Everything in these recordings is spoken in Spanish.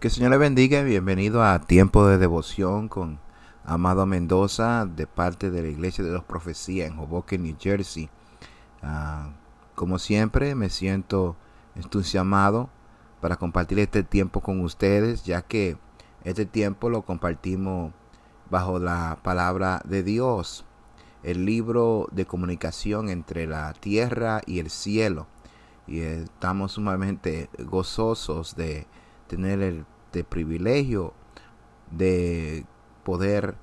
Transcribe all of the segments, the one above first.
Que el Señor le bendiga y bienvenido a Tiempo de Devoción con Amado Mendoza de parte de la Iglesia de los Profecías en Hoboken, New Jersey. Ah, como siempre, me siento entusiasmado para compartir este tiempo con ustedes, ya que este tiempo lo compartimos bajo la palabra de Dios, el libro de comunicación entre la tierra y el cielo. Y estamos sumamente gozosos de tener el privilegio de poder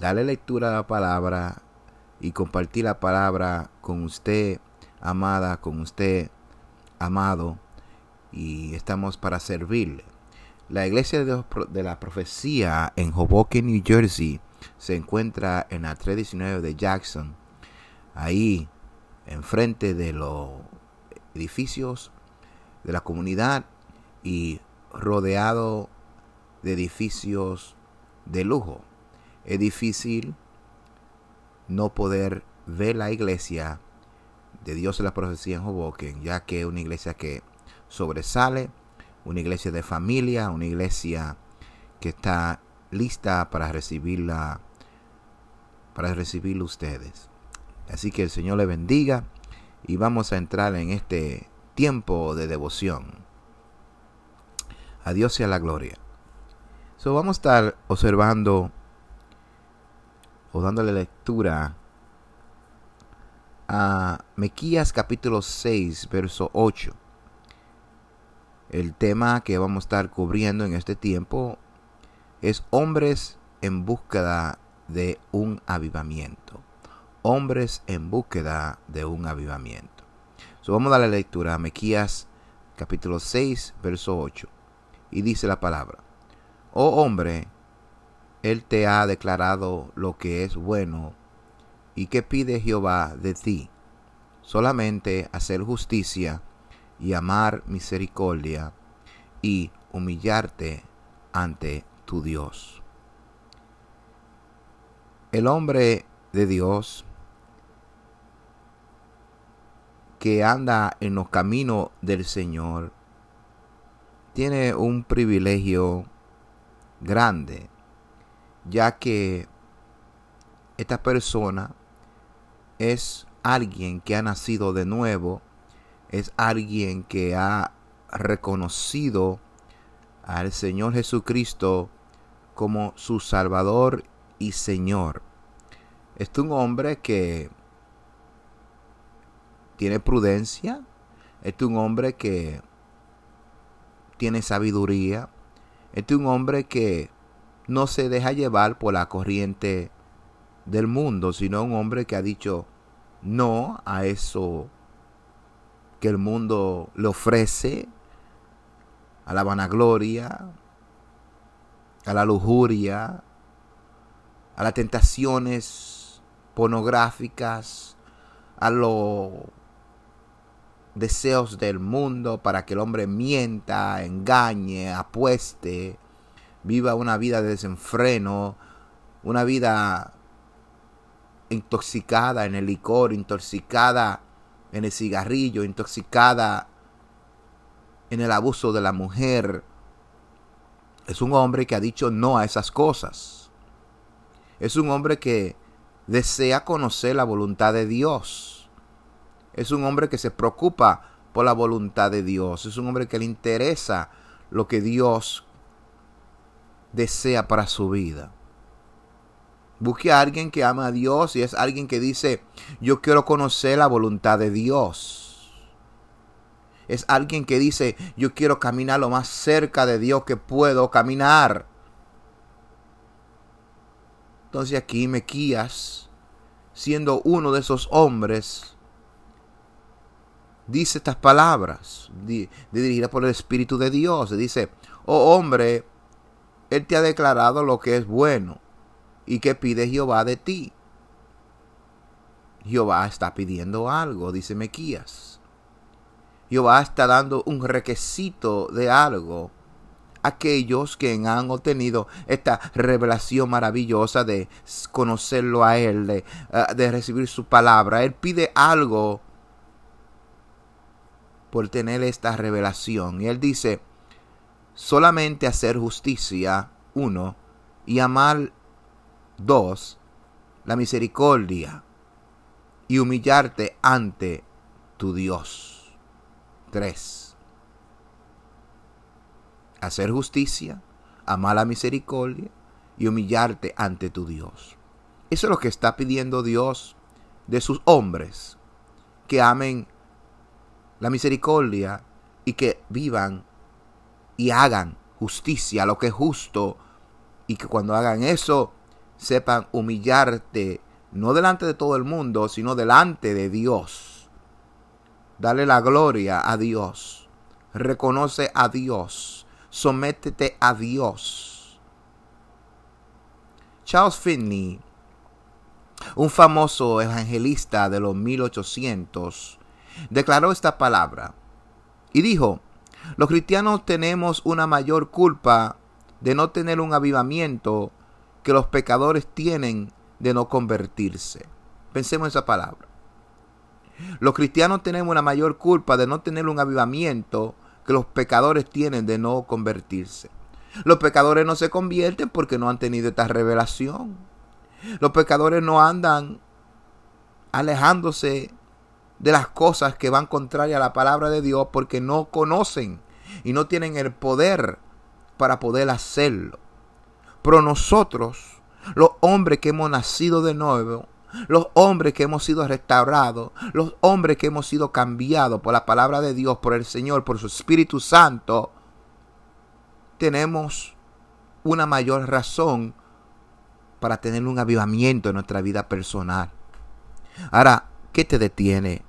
darle lectura a la palabra y compartir la palabra con usted, amada, con usted, amado, y estamos para servirle. La iglesia de, la profecía en Hoboken, New Jersey, se encuentra en la 319 de Jackson, ahí enfrente de los edificios de la comunidad y rodeado de edificios de lujo. Es difícil no poder ver la iglesia de Dios en la profecía en Hoboken, ya que es una iglesia que sobresale, una iglesia de familia, una iglesia que está lista para recibirla, para recibir ustedes. Así que el Señor le bendiga y vamos a entrar en este tiempo de devoción. A Dios sea la gloria. So, vamos a estar observando o dándole lectura a Mequías capítulo 6, verso 8. El tema que vamos a estar cubriendo en este tiempo es hombres en búsqueda de un avivamiento. Hombres en búsqueda de un avivamiento. So, vamos a darle lectura a Mequías capítulo 6, verso 8 y dice la palabra, Oh hombre, Él te ha declarado lo que es bueno, y qué pide Jehová de ti, solamente hacer justicia y amar misericordia y humillarte ante tu Dios. El hombre de Dios que anda en los caminos del Señor tiene un privilegio grande, ya que esta persona es alguien que ha nacido de nuevo, es alguien que ha reconocido al Señor Jesucristo como su Salvador y Señor. Es un hombre que tiene prudencia, es un hombre que tiene sabiduría. Este es un hombre que no se deja llevar por la corriente del mundo, sino un hombre que ha dicho no a eso que el mundo le ofrece, a la vanagloria, a la lujuria, a las tentaciones pornográficas, a lo deseos del mundo para que el hombre mienta, engañe, apueste, viva una vida de desenfreno, una vida intoxicada en el licor, intoxicada en el cigarrillo, intoxicada en el abuso de la mujer. Es un hombre que ha dicho no a esas cosas. Es un hombre que desea conocer la voluntad de Dios es un hombre que se preocupa por la voluntad de Dios. Es un hombre que le interesa lo que Dios desea para su vida. Busque a alguien que ama a Dios y es alguien que dice, yo quiero conocer la voluntad de Dios. Es alguien que dice, yo quiero caminar lo más cerca de Dios que puedo caminar. Entonces aquí Mequías, siendo uno de esos hombres, dice estas palabras, dirigidas por el Espíritu de Dios. Dice, oh hombre, Él te ha declarado lo que es bueno y que pide Jehová de ti. Jehová está pidiendo algo, dice Mequías. Jehová está dando un requisito de algo aquellos que han obtenido esta revelación maravillosa de conocerlo a Él, de, eh, de recibir su palabra. Él pide algo por tener esta revelación. Y él dice, solamente hacer justicia, uno, y amar, dos, la misericordia y humillarte ante tu Dios. Tres, hacer justicia, amar la misericordia y humillarte ante tu Dios. Eso es lo que está pidiendo Dios de sus hombres, que amen la misericordia y que vivan y hagan justicia, lo que es justo, y que cuando hagan eso sepan humillarte, no delante de todo el mundo, sino delante de Dios. Dale la gloria a Dios. Reconoce a Dios. Sométete a Dios. Charles Finney, un famoso evangelista de los 1800, declaró esta palabra y dijo, los cristianos tenemos una mayor culpa de no tener un avivamiento que los pecadores tienen de no convertirse. Pensemos en esa palabra. Los cristianos tenemos una mayor culpa de no tener un avivamiento que los pecadores tienen de no convertirse. Los pecadores no se convierten porque no han tenido esta revelación. Los pecadores no andan alejándose de las cosas que van contrarias a la palabra de Dios porque no conocen y no tienen el poder para poder hacerlo. Pero nosotros, los hombres que hemos nacido de nuevo, los hombres que hemos sido restaurados, los hombres que hemos sido cambiados por la palabra de Dios, por el Señor, por su Espíritu Santo, tenemos una mayor razón para tener un avivamiento en nuestra vida personal. Ahora, ¿qué te detiene,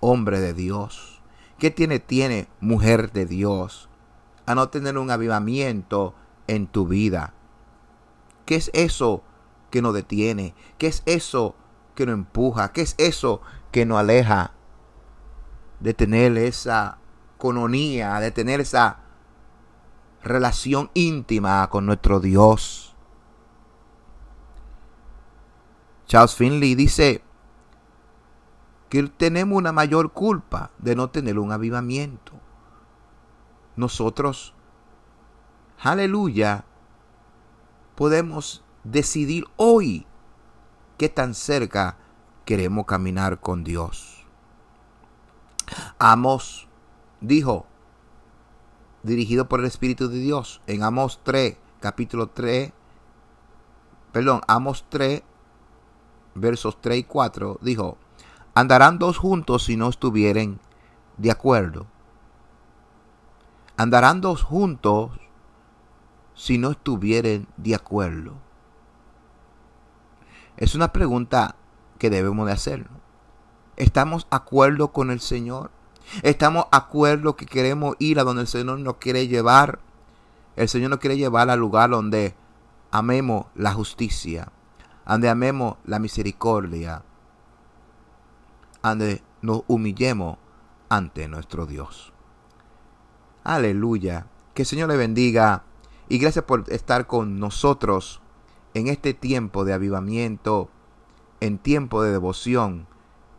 hombre de Dios? ¿Qué tiene, tiene mujer de Dios a no tener un avivamiento en tu vida? ¿Qué es eso que nos detiene? ¿Qué es eso que nos empuja? ¿Qué es eso que nos aleja de tener esa cononía, de tener esa relación íntima con nuestro Dios? Charles Finley dice que tenemos una mayor culpa de no tener un avivamiento. Nosotros, aleluya, podemos decidir hoy qué tan cerca queremos caminar con Dios. Amos dijo, dirigido por el Espíritu de Dios, en Amos 3, capítulo 3, perdón, Amos 3, versos 3 y 4, dijo, andarán dos juntos si no estuvieren de acuerdo. Andarán dos juntos si no estuvieren de acuerdo. Es una pregunta que debemos de hacer. ¿Estamos de acuerdo con el Señor? ¿Estamos de acuerdo que queremos ir a donde el Señor nos quiere llevar? El Señor nos quiere llevar al lugar donde amemos la justicia, donde amemos la misericordia, nos humillemos ante nuestro Dios. Aleluya. Que el Señor le bendiga y gracias por estar con nosotros en este tiempo de avivamiento, en tiempo de devoción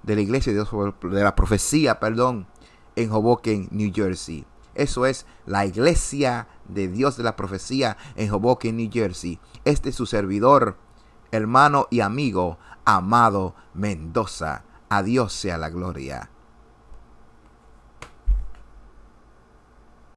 de la iglesia de Dios, de la profecía, perdón, en Hoboken, New Jersey. Eso es la iglesia de Dios de la profecía en Hoboken, New Jersey. Este es su servidor, hermano y amigo, Amado Mendoza. A Dios sea la gloria.